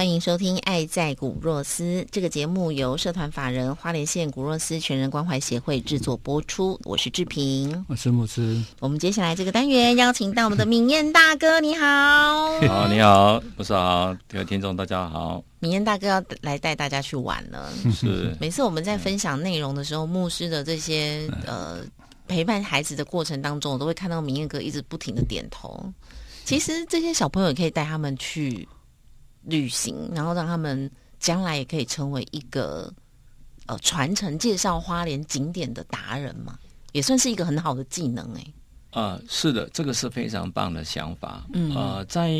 欢迎收听《爱在古若斯》这个节目，由社团法人花莲县古若斯全人关怀协会制作播出。我是志平，我是牧师。我们接下来这个单元邀请到我们的明燕大哥，你好。好，你好，牧师好，各位听众大家好。明燕大哥要来带大家去玩了。是，每次我们在分享内容的时候，牧师的这些呃陪伴孩子的过程当中，我都会看到明燕哥一直不停的点头。其实这些小朋友也可以带他们去。旅行，然后让他们将来也可以成为一个呃传承介绍花莲景点的达人嘛，也算是一个很好的技能哎。啊，是的，这个是非常棒的想法。嗯，呃，在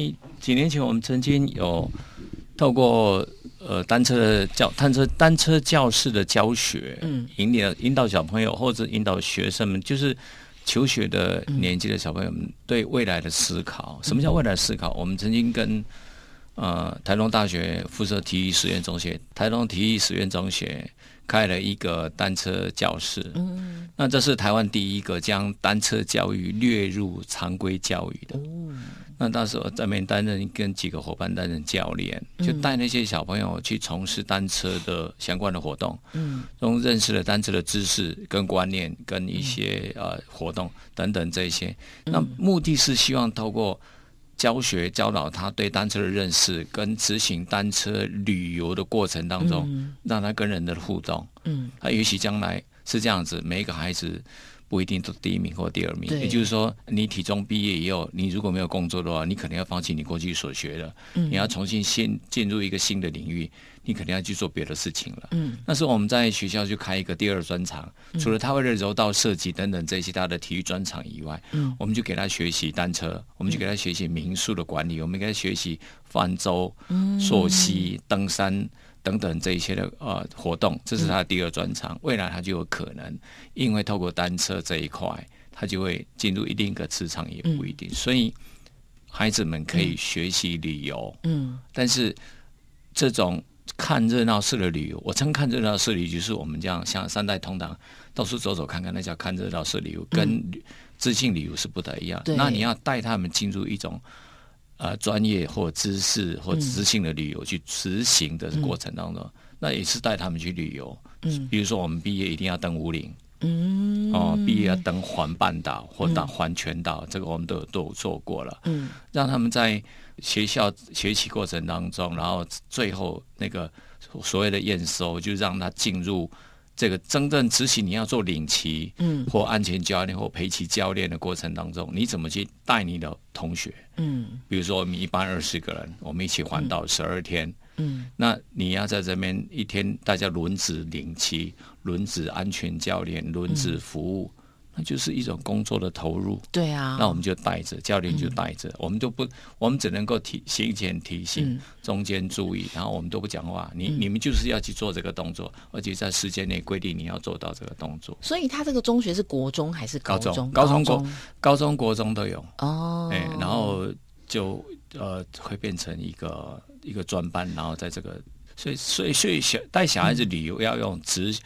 几年前我们曾经有透过呃单车教单车单车教室的教学，嗯，引领引导小朋友或者引导学生们，就是求学的年纪的小朋友们对未来的思考。什么叫未来思考？我们曾经跟呃，台东大学附设体育实验中学，台东体育实验中学开了一个单车教室。嗯，那这是台湾第一个将单车教育列入常规教育的。那到时候在面担任跟几个伙伴担任教练，就带那些小朋友去从事单车的相关的活动。嗯，从认识了单车的知识、跟观念、跟一些呃活动等等这些。那目的是希望透过。教学教导他对单车的认识，跟执行单车旅游的过程当中，让他跟人的互动。嗯，他也许将来是这样子，每一个孩子不一定都第一名或第二名。也就是说，你体中毕业以后，你如果没有工作的话，你可能要放弃你过去所学的，你要重新先进入一个新的领域。你肯定要去做别的事情了。嗯，那时候我们在学校就开一个第二专场，除了他为了柔道设计等等这些他的体育专场以外，嗯，我们就给他学习单车，我们就给他学习民宿的管理，我们给他学习泛舟、溯溪、登山等等这一些的呃活动，这是他的第二专长。未来他就有可能，因为透过单车这一块，他就会进入一定个磁场，也不一定。所以孩子们可以学习旅游，嗯，但是这种。看热闹式的旅游，我称看热闹式旅游就是我们这样像三代同堂到处走走看看，那叫看热闹式旅游，跟知性旅游是不太一样。那你要带他们进入一种呃专业或知识或知性的旅游去执行的过程当中，那也是带他们去旅游。嗯，比如说我们毕业一定要登五岭，嗯，哦，毕业要登环半岛或到环全岛，这个我们都有都有做过了。嗯，让他们在。学校学习过程当中，然后最后那个所谓的验收，就让他进入这个真正执行你要做领骑，嗯，或安全教练或陪骑教练的过程当中，你怎么去带你的同学？嗯，比如说我们一般二十个人，我们一起环岛十二天，嗯，那你要在这边一天，大家轮值领骑，轮值安全教练，轮值服务。那就是一种工作的投入，对啊。那我们就带着教练就带着，我们都不，我们只能够提行前提醒，中间注意，然后我们都不讲话。你你们就是要去做这个动作，而且在时间内规定你要做到这个动作。所以他这个中学是国中还是高中？高中国高中国中都有哦。哎，然后就呃会变成一个一个专班，然后在这个，所以所以所以小带小孩子旅游要用直。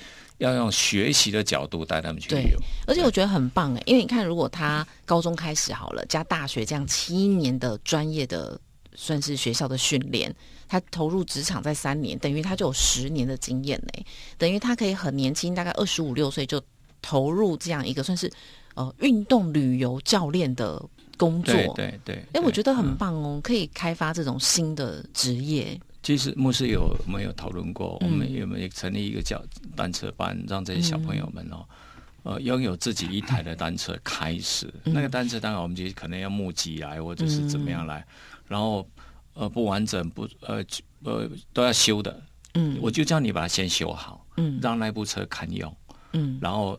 要用学习的角度带他们去旅游，而且我觉得很棒哎，因为你看，如果他高中开始好了，加大学这样七年的专业的算是学校的训练，他投入职场在三年，等于他就有十年的经验嘞，等于他可以很年轻，大概二十五六岁就投入这样一个算是呃运动旅游教练的工作，对对，哎，我觉得很棒哦，可以开发这种新的职业。其实牧师有没有讨论过？我们有没有成立一个叫单车班，让这些小朋友们哦，呃拥有自己一台的单车开始。那个单车当然我们就可能要募集来，或者是怎么样来，然后呃不完整不呃呃都要修的。嗯，我就叫你把它先修好，嗯，让那部车堪用，嗯，然后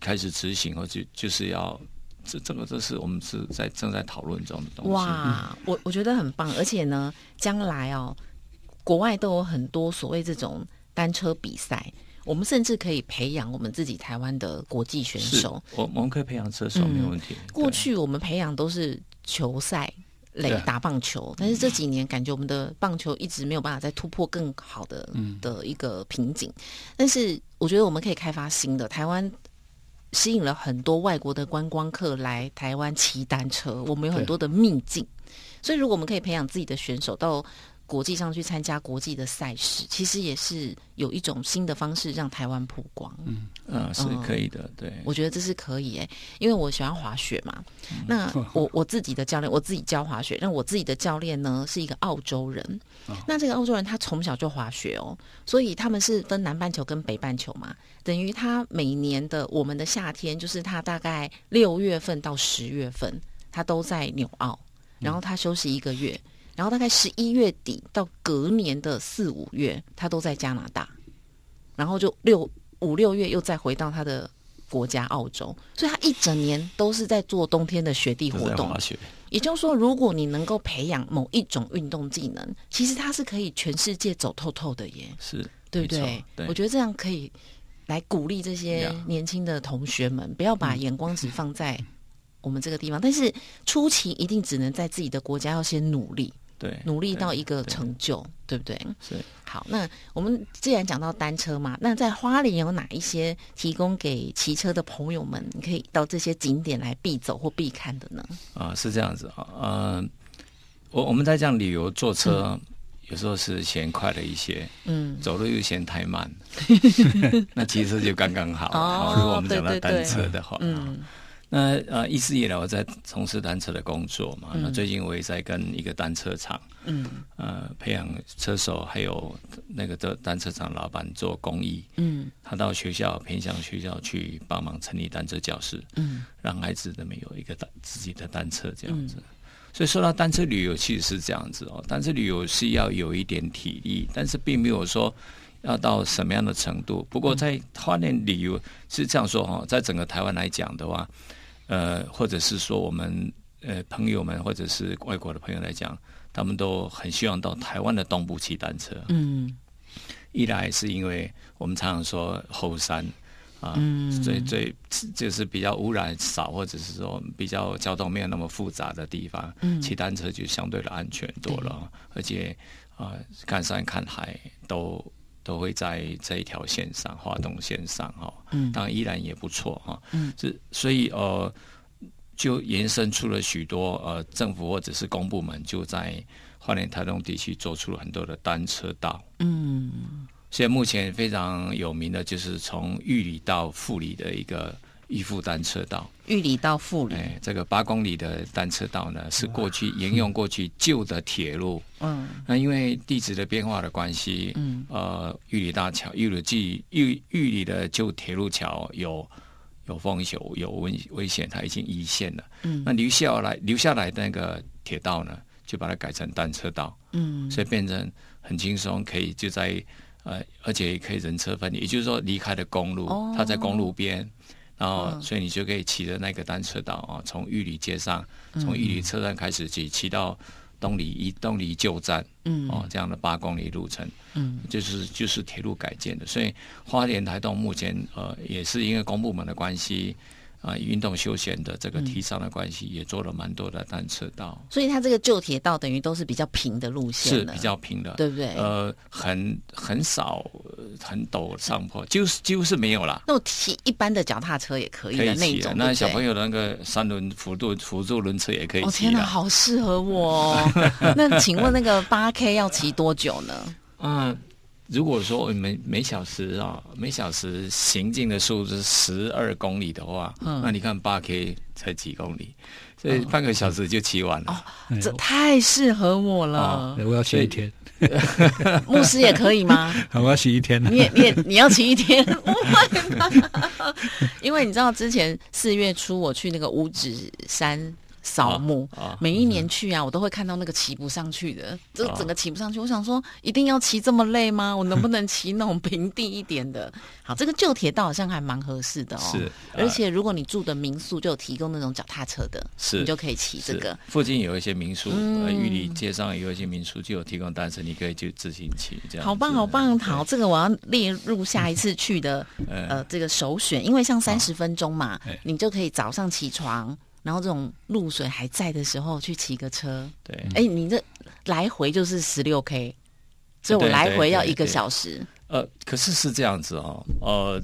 开始执行，或者就是要这这个这是我们是在正在讨论中的东西。哇，我我觉得很棒，而且呢，将来哦，国外都有很多所谓这种单车比赛，我们甚至可以培养我们自己台湾的国际选手。我我们可以培养车手，没有问题。过去我们培养都是球赛。垒打棒球，但是这几年感觉我们的棒球一直没有办法再突破更好的的一个瓶颈。但是我觉得我们可以开发新的。台湾吸引了很多外国的观光客来台湾骑单车，我们有很多的秘境。所以如果我们可以培养自己的选手到。国际上去参加国际的赛事，其实也是有一种新的方式让台湾曝光。嗯嗯，是可以的。对，我觉得这是可以诶，因为我喜欢滑雪嘛。那我 我自己的教练，我自己教滑雪。那我自己的教练呢，是一个澳洲人。那这个澳洲人他从小就滑雪哦，所以他们是分南半球跟北半球嘛。等于他每年的我们的夏天，就是他大概六月份到十月份，他都在纽澳，然后他休息一个月。然后大概十一月底到隔年的四五月，他都在加拿大，然后就六五六月又再回到他的国家澳洲，所以他一整年都是在做冬天的雪地活动。也就是说，如果你能够培养某一种运动技能，其实它是可以全世界走透透的耶。是，对不对？我觉得这样可以来鼓励这些年轻的同学们，不要把眼光只放在我们这个地方。但是初期一定只能在自己的国家要先努力。对，努力到一个成就，对不对？是。好，那我们既然讲到单车嘛，那在花莲有哪一些提供给骑车的朋友们，你可以到这些景点来必走或必看的呢？啊，是这样子啊，呃，我我们在讲旅游坐车，有时候是嫌快了一些，嗯，走路又嫌太慢，那骑车就刚刚好。哦，如果我们讲到单车的话，嗯。那呃，一直以来我在从事单车的工作嘛。那最近我也在跟一个单车厂，嗯，呃，培养车手，还有那个的单车厂老板做公益，嗯，他到学校偏向学校去帮忙成立单车教室，嗯，让孩子们有一个单自己的单车这样子。所以说到单车旅游，其实是这样子哦。单车旅游是要有一点体力，但是并没有说要到什么样的程度。不过在花莲旅游是这样说哈，在整个台湾来讲的话。呃，或者是说我们呃朋友们，或者是外国的朋友来讲，他们都很希望到台湾的东部骑单车。嗯，一来是因为我们常常说后山啊，最最就是比较污染少，或者是说比较交通没有那么复杂的地方，骑单车就相对的安全多了，而且啊看山看海都都会在这一条线上，华东线上哈。嗯，当然依然也不错哈。嗯，是所以呃，就延伸出了许多呃政府或者是公部门就在花莲台东地区做出了很多的单车道。嗯，现在目前非常有名的就是从玉里到富里的一个玉富单车道。玉里到富里，哎，这个八公里的单车道呢，是过去沿用过去旧的铁路。嗯，那因为地质的变化的关系，嗯，呃，玉里大桥、玉里记、玉玉里的旧铁路桥有有风险、有危危险，它已经移线了。嗯，那留下来留下来的那个铁道呢，就把它改成单车道。嗯，所以变成很轻松，可以就在呃，而且也可以人车分离，也就是说离开了公路，它在公路边。然后，所以你就可以骑着那个单车道啊，从玉里街上，从玉里车站开始骑，骑到东里一东里旧站，嗯，哦，这样的八公里路程，嗯，就是就是铁路改建的。所以花莲台东目前呃，也是因为公部门的关系。啊，运动休闲的这个提倡的关系，也做了蛮多的单车道。所以它这个旧铁道等于都是比较平的路线，是比较平的，对不对？呃，很很少很陡上坡，就是几乎是没有了。那我骑一般的脚踏车也可以的那种，那小朋友的那个三轮辅助辅助轮车也可以骑。哦天哪，好适合我！那请问那个八 K 要骑多久呢？嗯。如果说我们每小时啊，每小时行进的速度是十二公里的话，那你看八 K 才几公里，所以半个小时就骑完了。这太适合我了。我要骑一天，牧师也可以吗？我要骑一天。你也你也你要骑一天？不会吧？因为你知道之前四月初我去那个五指山。扫墓，每一年去啊，我都会看到那个骑不上去的，就整个骑不上去。我想说，一定要骑这么累吗？我能不能骑那种平地一点的？好，这个旧铁道好像还蛮合适的哦。是，而且如果你住的民宿就有提供那种脚踏车的，是，你就可以骑这个。附近有一些民宿，玉里街上有一些民宿就有提供单车，你可以就自行骑这样。好棒，好棒！好，这个我要列入下一次去的呃这个首选，因为像三十分钟嘛，你就可以早上起床。然后这种露水还在的时候去骑个车，对，哎，你这来回就是十六 K，所以我来回要一个小时。呃，可是是这样子哦，呃，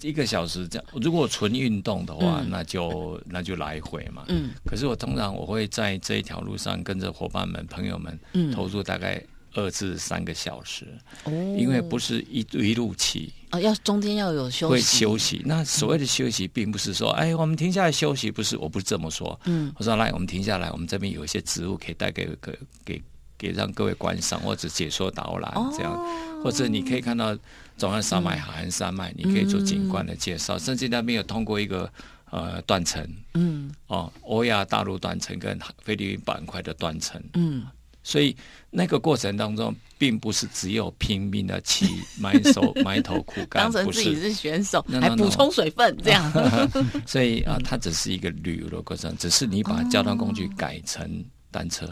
一个小时这样，如果纯运动的话，那就那就来回嘛。嗯。可是我通常我会在这一条路上跟着伙伴们、朋友们，嗯，投入大概。二至三个小时，哦，因为不是一一路骑啊，要中间要有休息。会休息，那所谓的休息，并不是说，哎，我们停下来休息，不是，我不是这么说。嗯，我说来，我们停下来，我们这边有一些植物可以带给给给给让各位观赏或者解说导览这样，或者你可以看到中央山脉、海岸山脉，你可以做景观的介绍，甚至那边有通过一个呃断层，嗯，哦，欧亚大陆断层跟菲律宾板块的断层，嗯。所以那个过程当中，并不是只有拼命的骑埋手埋头苦干，当成自己是选手，还补充水分这样。所以啊，它只是一个旅游的过程，只是你把交通工具改成单车。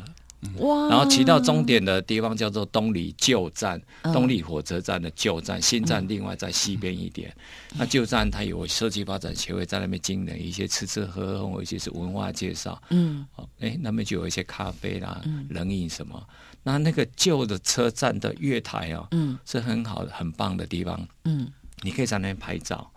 哇！然后骑到终点的地方叫做东里旧站，东里火车站的旧站，新站另外在西边一点。那旧站它有设计发展协会在那边经营一些吃吃喝喝，或者是文化介绍。嗯，哦，哎，那边就有一些咖啡啦、冷饮什么。那那个旧的车站的月台哦，嗯，是很好的、很棒的地方。嗯，你可以在那边拍照。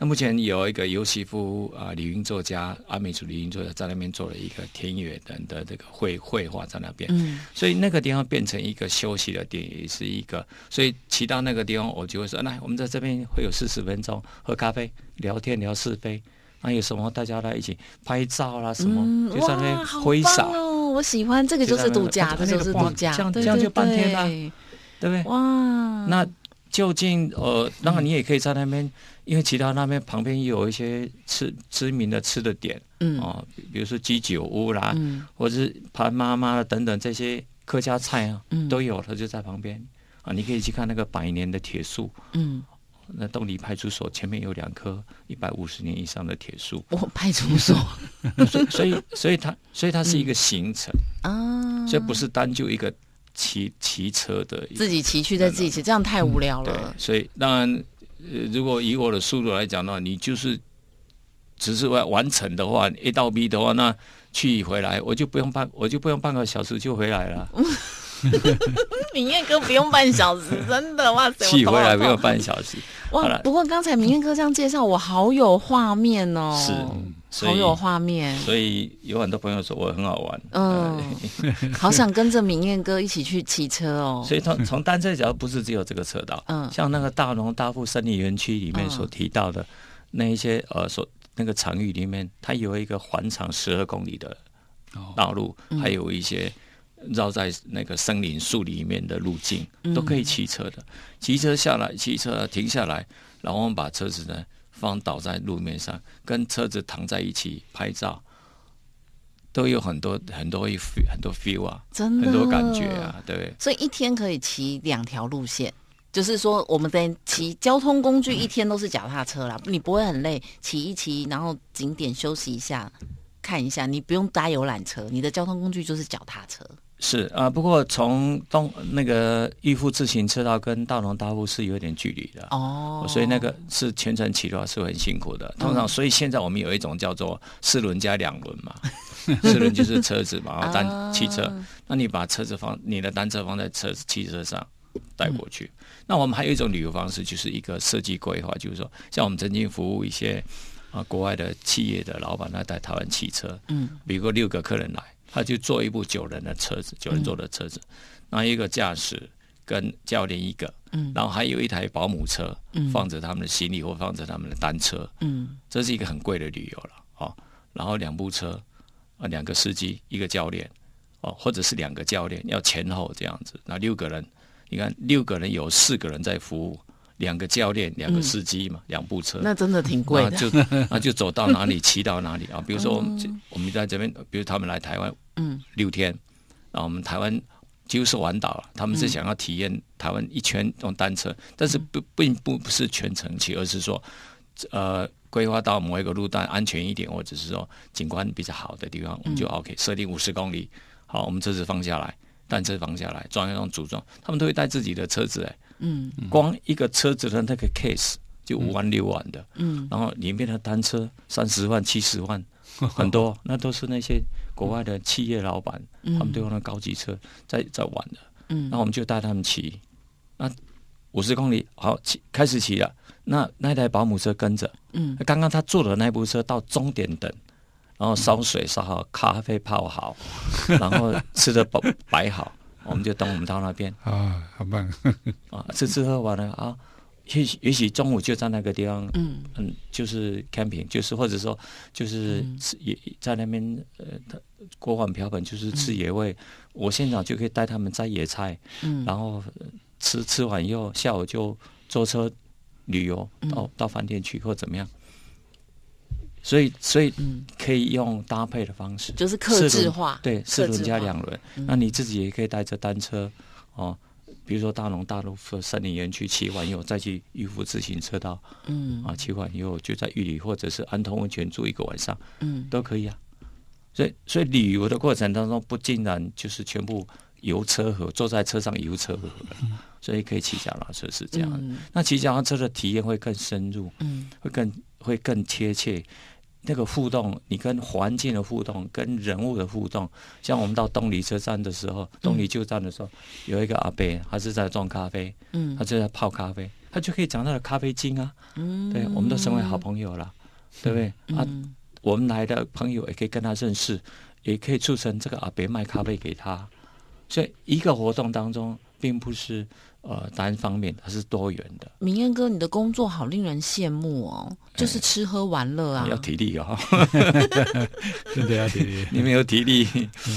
那目前有一个尤西夫啊，李云作家，阿美族李云作家在那边做了一个田野人的这个绘绘画在那边，嗯，所以那个地方变成一个休息的点，也是一个，所以骑到那个地方，我就会说，来，我们在这边会有四十分钟喝咖啡、聊天、聊是非，那有什么大家来一起拍照啦，什么就在那边挥洒。哦，我喜欢这个就是度假，这就是度假，这样这样就半天了，对不对？哇，那就近呃，当然你也可以在那边。因为其他那边旁边有一些吃知名的吃的点，嗯，哦，比如说鸡酒屋啦，嗯，或者是潘妈妈等等这些客家菜啊，嗯，都有，它就在旁边。啊，你可以去看那个百年的铁树，嗯，那东里派出所前面有两棵一百五十年以上的铁树，哦，派出所，所以所以所以它所以它是一个行程。啊，所以不是单就一个骑骑车的，自己骑去再自己骑，这样太无聊了，对所以当然。呃，如果以我的速度来讲的话，你就是只是完完成的话，A 到 B 的话，那去回来我就不用半，我就不用半个小时就回来了。明月哥不用半小时，真的哇塞！去回来不用半小时。哇，不过刚才明月哥这样介绍，我好有画面哦。是。好有画面，所以有很多朋友说我很好玩。嗯，好想跟着明艳哥一起去骑车哦。所以从从单车角不是只有这个车道，嗯，像那个大龙大富森林园区里面所提到的那一些呃，所那个场域里面，它有一个环场十二公里的道路，还有一些绕在那个森林树里面的路径，都可以骑车的。骑车下来，骑车停下来，然后我们把车子呢。放倒在路面上，跟车子躺在一起拍照，都有很多很多 feel 很多 feel 啊，真的很多感觉啊，对。所以一天可以骑两条路线，就是说我们在骑交通工具一天都是脚踏车啦，你不会很累，骑一骑，然后景点休息一下，看一下，你不用搭游览车，你的交通工具就是脚踏车。是啊，不过从东那个玉富自行车道跟大龙大富是有点距离的哦，所以那个是全程骑的话是很辛苦的。通常，所以现在我们有一种叫做四轮加两轮嘛，四轮就是车子嘛，然后单汽车，那你把车子放你的单车放在车汽车上带过去。那我们还有一种旅游方式，就是一个设计规划，就是说，像我们曾经服务一些啊国外的企业的老板来带台湾汽车，嗯，比如六个客人来。他就坐一部九人的车子，九人座的车子，那一个驾驶跟教练一个，嗯然后还有一台保姆车，嗯放着他们的行李或放着他们的单车，嗯这是一个很贵的旅游了哦。然后两部车，啊，两个司机，一个教练，哦，或者是两个教练，要前后这样子。那六个人，你看六个人有四个人在服务，两个教练，两个司机嘛，两部车。那真的挺贵的。那就 那就走到哪里 骑到哪里啊。比如说我们这我们在这边，比如他们来台湾嗯六天，然后我们台湾几乎是环岛了，他们是想要体验台湾一圈用单车，但是不并不不是全程骑，而是说呃规划到某一个路段安全一点，或者是说景观比较好的地方，我们就 OK 设定五十公里，好，我们车子放下来。单车放下来，装一装组装，他们都会带自己的车子哎，嗯。光一个车子的那个 case 就五万六万的，嗯。然后里面的单车三十万、七十万，很多，那都是那些国外的企业老板，他们都用那高级车在在玩的。嗯。那我们就带他们骑，那五十公里好骑开始骑了，那那台保姆车跟着，嗯。刚刚他坐的那部车到终点等，然后烧水烧好，咖啡泡好，然后吃的饱摆好，我们就等我们到那边啊，好棒！啊，吃吃喝玩了啊，也许也许中午就在那个地方嗯嗯，就是 camping，就是或者说就是嗯吃野在那边呃，他锅碗瓢盆就是吃嗯野味，我现场就可以带他们摘野菜，嗯，然后呃吃吃完以后，下午就坐车旅游嗯到到饭店去或怎么样。所以，所以嗯可以用搭配的方式，就是克制化，对，四轮加两轮。嗯那你自己也可以带着单车哦，比如说大龙大陆森林园区骑完以后，再去玉湖自行车道嗯啊，骑完以后就在玉里或者是安通温泉住一个晚上嗯都可以啊。所以，所以旅游的过程当中，不尽然就是全部游车河，坐在车上游车河，所以可以骑脚踏车是这样的。嗯那骑脚踏车的体验会更深入，嗯会更会更贴切。那个互动，你跟环境的互动，跟人物的互动，像我们到东里车站的时候，东里旧站的时候，有一个阿伯，他是在装咖啡，嗯。他就在泡咖啡，他就可以讲他的咖啡精啊，嗯，对，我们都成为好朋友了，对不对？啊，嗯我们来的朋友也可以跟他认识，也可以促成这个阿伯卖咖啡给他，所以一个活动当中，并不是呃单方面，它是多元的，明彦哥，你的工作好令人羡慕哦，就是吃喝玩乐啊，要体力哦，真的要体 你没有体力，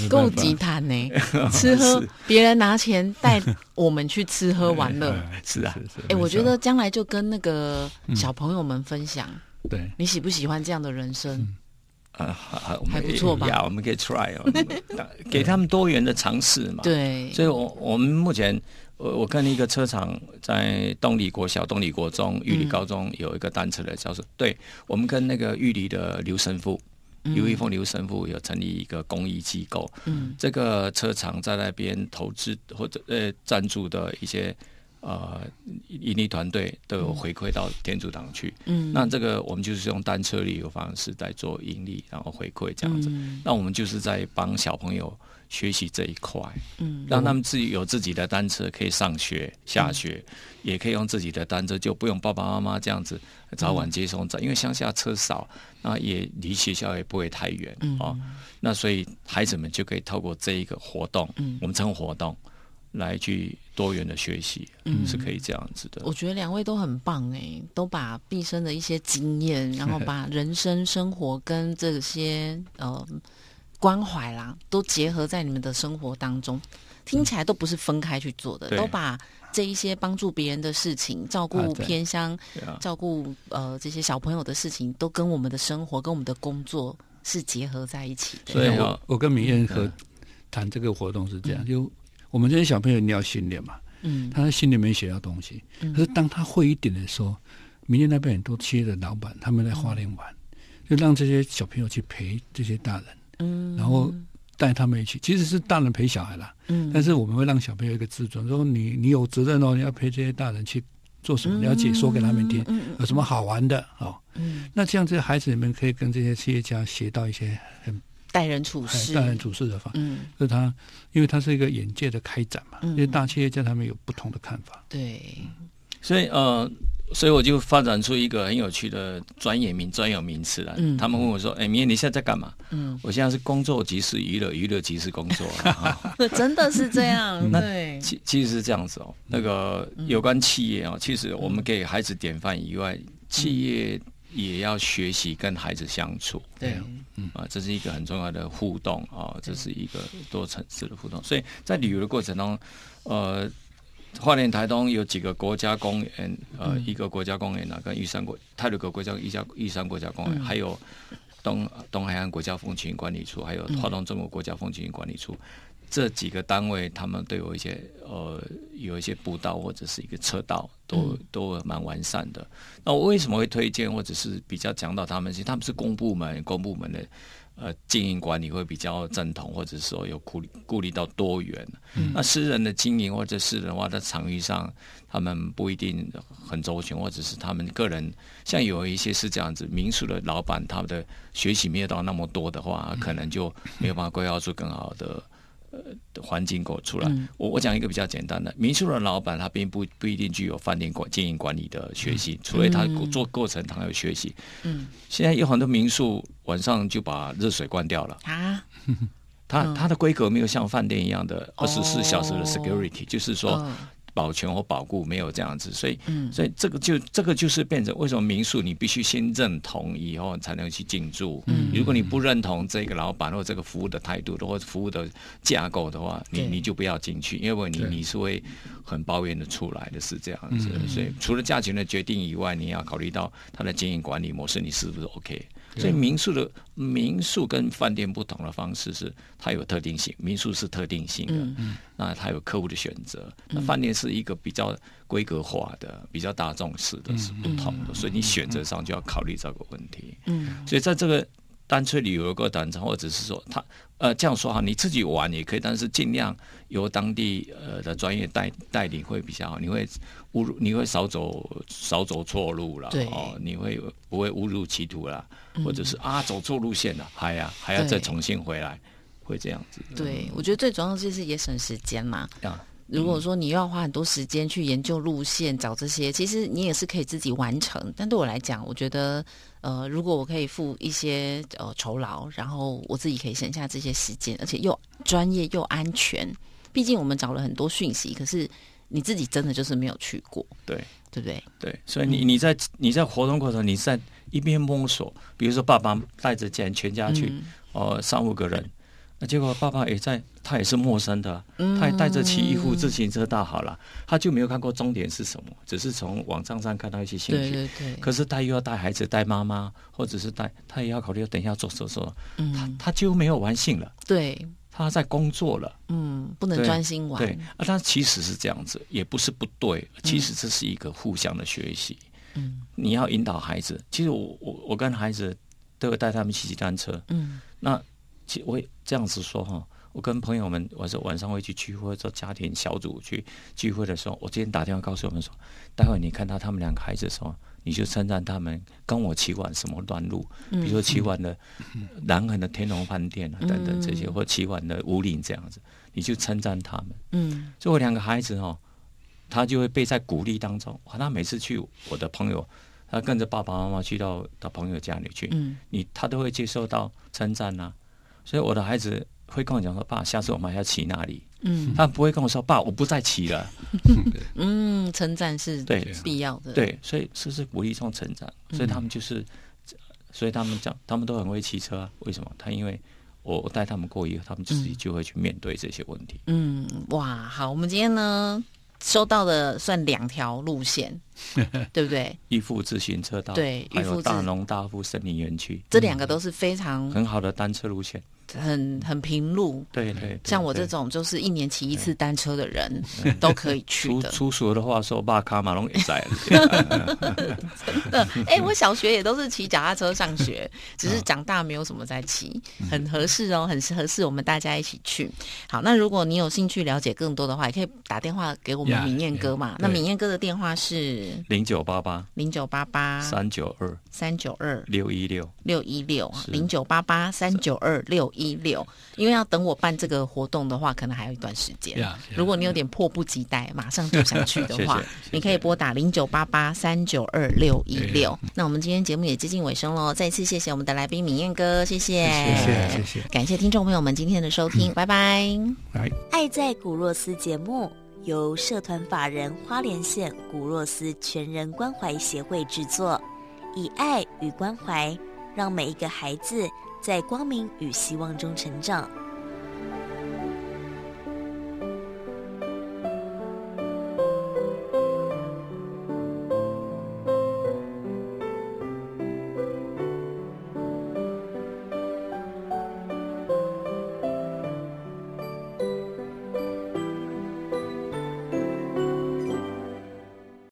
够极谈呢，吃喝别人拿钱带我们去吃喝玩乐。是啊，哎，我觉得将来就跟那个小朋友们分享，对，你喜不喜欢这样的人生？还不错吧？呀，我们可以 try 哦，给他们多元的尝试嘛。，对，所以我我们目前，我我跟一个车厂在东里国小、东里国中、玉里高中有一个单车的教授，对我们跟那个玉里的刘神父。刘一峰刘神父有成立一个公益机构，嗯这个车厂在那边投资或者呃赞助的一些呃盈利团队都有回馈到天主堂去。嗯，那这个我们就是用单车旅游方式在做盈利，然后回馈这样子。嗯那我们就是在帮小朋友学习这一块，嗯让他们自己有自己的单车可以上学、下学，也可以用自己的单车，就不用爸爸妈妈这样子早晚接送。因为乡下车少，那也离学校也不会太远嗯哦。那所以孩子们就可以透过这一个活动，嗯我们称活动来去多元的学习，嗯是可以这样子的。我觉得两位都很棒哎，都把毕生的一些经验，然后 把人生生活跟这些呃关怀啦，都结合在你们的生活当中，听起来都不是分开去做的，对。都把这一些帮助别人的事情，照顾偏乡，照顾呃这些小朋友的事情，都跟我们的生活跟我们的工作是结合在一起的。我所以我我跟明燕和谈这个活动是这样，就我们这些小朋友你要训练嘛，嗯。他在心里面学到东西，嗯。可是当他会一点的时候，明天那边很多企业的老板他们在花莲玩，就让这些小朋友去陪这些大人，嗯。然后带他们一起，其实是大人陪小孩啦，嗯。但是我们会让小朋友一个自尊，说你你有责任哦，你要陪这些大人去做什么，你要解说给他们听，嗯有什么好玩的哦。嗯。那这样这些孩子们可以跟这些企业家学到一些很待人处事，待人处事的方法。嗯。就是他，因为他是一个眼界的开展嘛，嗯。因为大企业家他们有不同的看法。对，所以呃，所以我就发展出一个很有趣的专业名专有名词来。嗯他们问我说：“哎，明天你现在在干嘛？”嗯，我现在是工作即是娱乐，娱乐即是工作。啊 真的是这样，那对，其其实是这样子哦。那个有关企业哦，其实我们给孩子典范以外，企业也要学习跟孩子相处。对，啊，这是一个很重要的互动啊，这是一个多层次的互动。所以在旅游的过程当中，呃，花莲台东有几个国家公园，呃，一个国家公园啊，跟玉山国泰鲁阁国家玉家玉山国家公园，还有东东海岸国家风景管理处，还有花东中国国家风景管理处。这几个单位，他们都有一些呃，有一些步道或者是一个车道，都都蛮完善的。那我为什么会推荐，或者是比较讲到他们？是他们是公部门，公部门的呃经营管理会比较正统，或者说有顾虑顾虑到多元。那私人的经营或者私人的话，在场域上，他们不一定很周全，或者是他们个人，像有一些是这样子，民宿的老板他们的学习没有到那么多的话，可能就没有办法规划出更好的。呃，环境给我出来。我我讲一个比较简单的，民宿的老板他并不不一定具有饭店管经营管理的学习，除非他做过程他有学习。嗯，现在有很多民宿晚上就把热水关掉了，啊，他他的规格没有像饭店一样的二十四小时的 security，、就是说。嗯保全或保固没有这样子，所以，嗯。所以这个就这个就是变成为什么民宿你必须先认同以后才能去进驻。嗯。如果你不认同这个老板或这个服务的态度的或者服务的架构的话，你你就不要进去，因为你你是会很抱怨的出来的，是这样子。嗯。所以除了价钱的决定以外，你要考虑到它的经营管理模式，你是不是 OK？所以民宿的民宿跟饭店不同的方式是，它有特定性，民宿是特定性的，嗯。那它有客户的选择，那饭店是一个比较规格化的、比较大众式的，是不同的，所以你选择上就要考虑这个问题。嗯所以在这个单纯旅游个短程，或者是说他呃这样说哈，你自己玩也可以，但是尽量由当地呃的专业带带领会比较好，你会误入，你会少走少走错路了，对哦，你会不会误入歧途了，或者是啊走错路线了，还呀还要再重新回来，会这样子。对，我觉得最重要的就是也省时间嘛。啊，如果说你又要花很多时间去研究路线、找这些，其实你也是可以自己完成。但对我来讲，我觉得，呃，如果我可以付一些呃酬劳，然后我自己可以省下这些时间，而且又专业又安全。毕竟我们找了很多讯息，可是你自己真的就是没有去过，对。对不对？对，所以你你在你在活动过程，你在一边摸索，比如说爸爸带着家全家去，嗯哦、三五个人，那结果爸爸也在，他也是陌生的，嗯。他也带着骑一副自行车到好了，他就没有看过终点是什么，只是从网站上看到一些信息。对对对，可是他又要带孩子、带妈妈，或者是带他也要考虑，等一下做手术，嗯，他就没有玩性了，对，他在工作了。嗯，不能对专心玩，对，啊，他其实是这样子，也不是不对，其实这是一个互相的学习。嗯。你要引导孩子，其实我我我跟孩子都有带他们骑骑单车。嗯。那其实我也这样子说哈，我跟朋友们晚上晚上会去聚会，做家庭小组去聚会的时候，我今天打电话告诉我们说，待会你看到他们两个孩子的时候，你就称赞他们跟我骑完什么段路，比如说骑完的南横的天龙饭店啊等等这些，或骑完的五岭这样子，你就称赞他们。嗯所以我两个孩子哦，他就会被在鼓励当中。哇，他每次去我的朋友，他跟着爸爸妈妈去到到朋友家里去，嗯你他都会接受到称赞呐。所以我的孩子会跟我讲说：“爸，下次我们还要骑那里。”嗯他不会跟我说：“爸，我不再骑了。嗯，称赞是对必要的，”对，所以这是鼓励中成长。所以他们就是，所以他们讲，他们都很会骑车啊。为什么？他因为我我带他们过以后，他们自己就会去面对这些问题。嗯，哇，好，我们今天呢收到的算两条路线，对不对？一富自行车道，对还有大农大富森林园区，这两个都是非常很好的单车路线。很很平路，对对，对像我这种就是一年骑一次单车的人 都可以去的。粗粗俗的话说，爸卡马龙也在了。的，哎、我小学也都是骑脚踏车上学，只是长大没有什么在骑，很合适哦，很合适我们大家一起去。好，那如果你有兴趣了解更多的话，也可以打电话给我们呀明燕哥嘛。呀那对明燕哥的电话是零九八八零九八八三九二三九二六一六。六一六是零九八八三九二六一六，因为要等我办这个活动的话，可能还有一段时间。呀如果你有点迫不及待，马上就想去的话，谢谢你可以拨打零九八八三九二六一六。那我们今天节目也接近尾声喽，再次谢谢我们的来宾敏燕哥，谢谢，谢谢谢谢，感谢听众朋友们今天的收听，拜拜。爱在古若斯节目由社团法人花莲县古若斯全人关怀协会制作，以爱与关怀，让每一个孩子在光明与希望中成长。